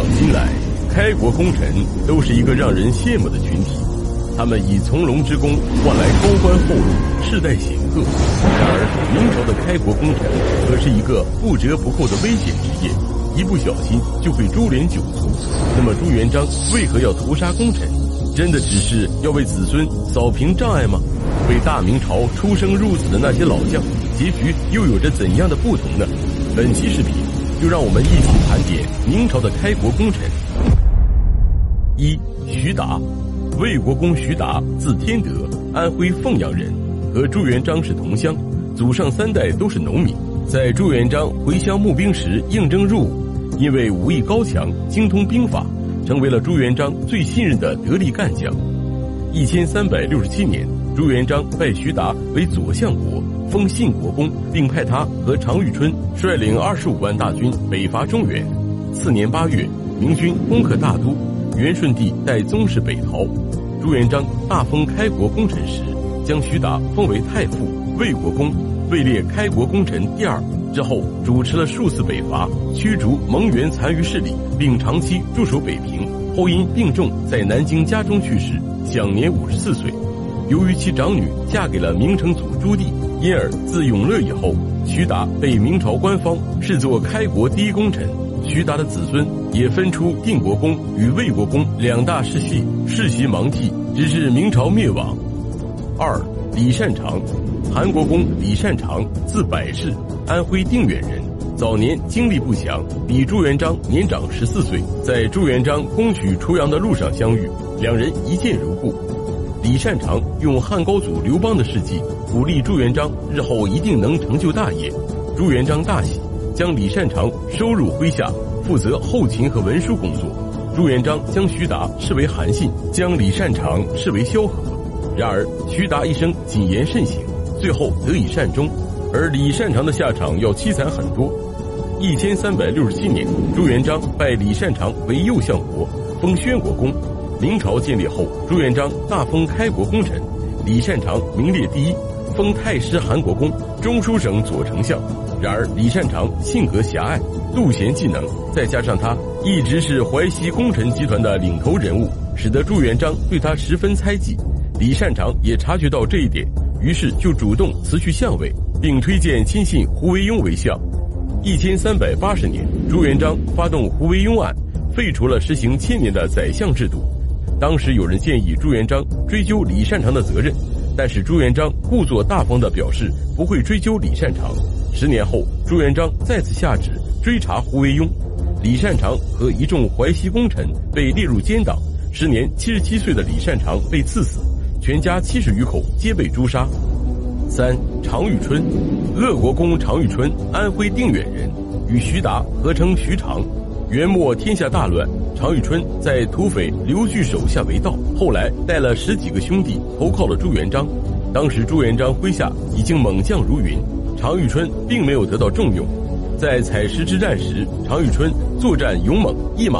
往今来，开国功臣都是一个让人羡慕的群体。他们以从龙之功换来高官厚禄，世代显赫。然而，明朝的开国功臣可是一个不折不扣的危险职业，一不小心就会株连九族。那么，朱元璋为何要屠杀功臣？真的只是要为子孙扫平障碍吗？为大明朝出生入死的那些老将，结局又有着怎样的不同呢？本期视频就让我们一起盘点明朝的开国功臣。一徐达。魏国公徐达，字天德，安徽凤阳人，和朱元璋是同乡，祖上三代都是农民。在朱元璋回乡募兵时应征入伍，因为武艺高强，精通兵法，成为了朱元璋最信任的得力干将。一千三百六十七年，朱元璋拜徐达为左相国，封信国公，并派他和常遇春率领二十五万大军北伐中原。次年八月，明军攻克大都。元顺帝带宗室北逃，朱元璋大封开国功臣时，将徐达封为太傅、魏国公，位列开国功臣第二。之后主持了数次北伐，驱逐蒙元残余势力，并长期驻守北平。后因病重，在南京家中去世，享年五十四岁。由于其长女嫁给了明成祖朱棣，因而自永乐以后，徐达被明朝官方视作开国第一功臣。徐达的子孙也分出定国公与魏国公两大世系，世袭芒继，直至明朝灭亡。二李善长，韩国公李善长，字百世，安徽定远人，早年经历不详，比朱元璋年长十四岁，在朱元璋攻取滁阳的路上相遇，两人一见如故。李善长用汉高祖刘邦的事迹鼓励朱元璋日后一定能成就大业，朱元璋大喜。将李善长收入麾下，负责后勤和文书工作。朱元璋将徐达视为韩信，将李善长视为萧何。然而，徐达一生谨言慎行，最后得以善终，而李善长的下场要凄惨很多。一千三百六十七年，朱元璋拜李善长为右相国，封宣国公。明朝建立后，朱元璋大封开国功臣，李善长名列第一，封太师韩国公、中书省左丞相。然而，李善长性格狭隘，妒贤嫉能，再加上他一直是淮西功臣集团的领头人物，使得朱元璋对他十分猜忌。李善长也察觉到这一点，于是就主动辞去相位，并推荐亲信胡惟庸为相。一千三百八十年，朱元璋发动胡惟庸案，废除了实行千年的宰相制度。当时有人建议朱元璋追究李善长的责任，但是朱元璋故作大方地表示不会追究李善长。十年后，朱元璋再次下旨追查胡惟庸、李善长和一众淮西功臣被列入奸党。时年七十七岁的李善长被赐死，全家七十余口皆被诛杀。三常遇春，鄂国公常遇春，安徽定远人，与徐达合称徐常。元末天下大乱，常遇春在土匪刘据手下为盗，后来带了十几个兄弟投靠了朱元璋。当时朱元璋麾下已经猛将如云。常遇春并没有得到重用，在采石之战时，常遇春作战勇猛，一马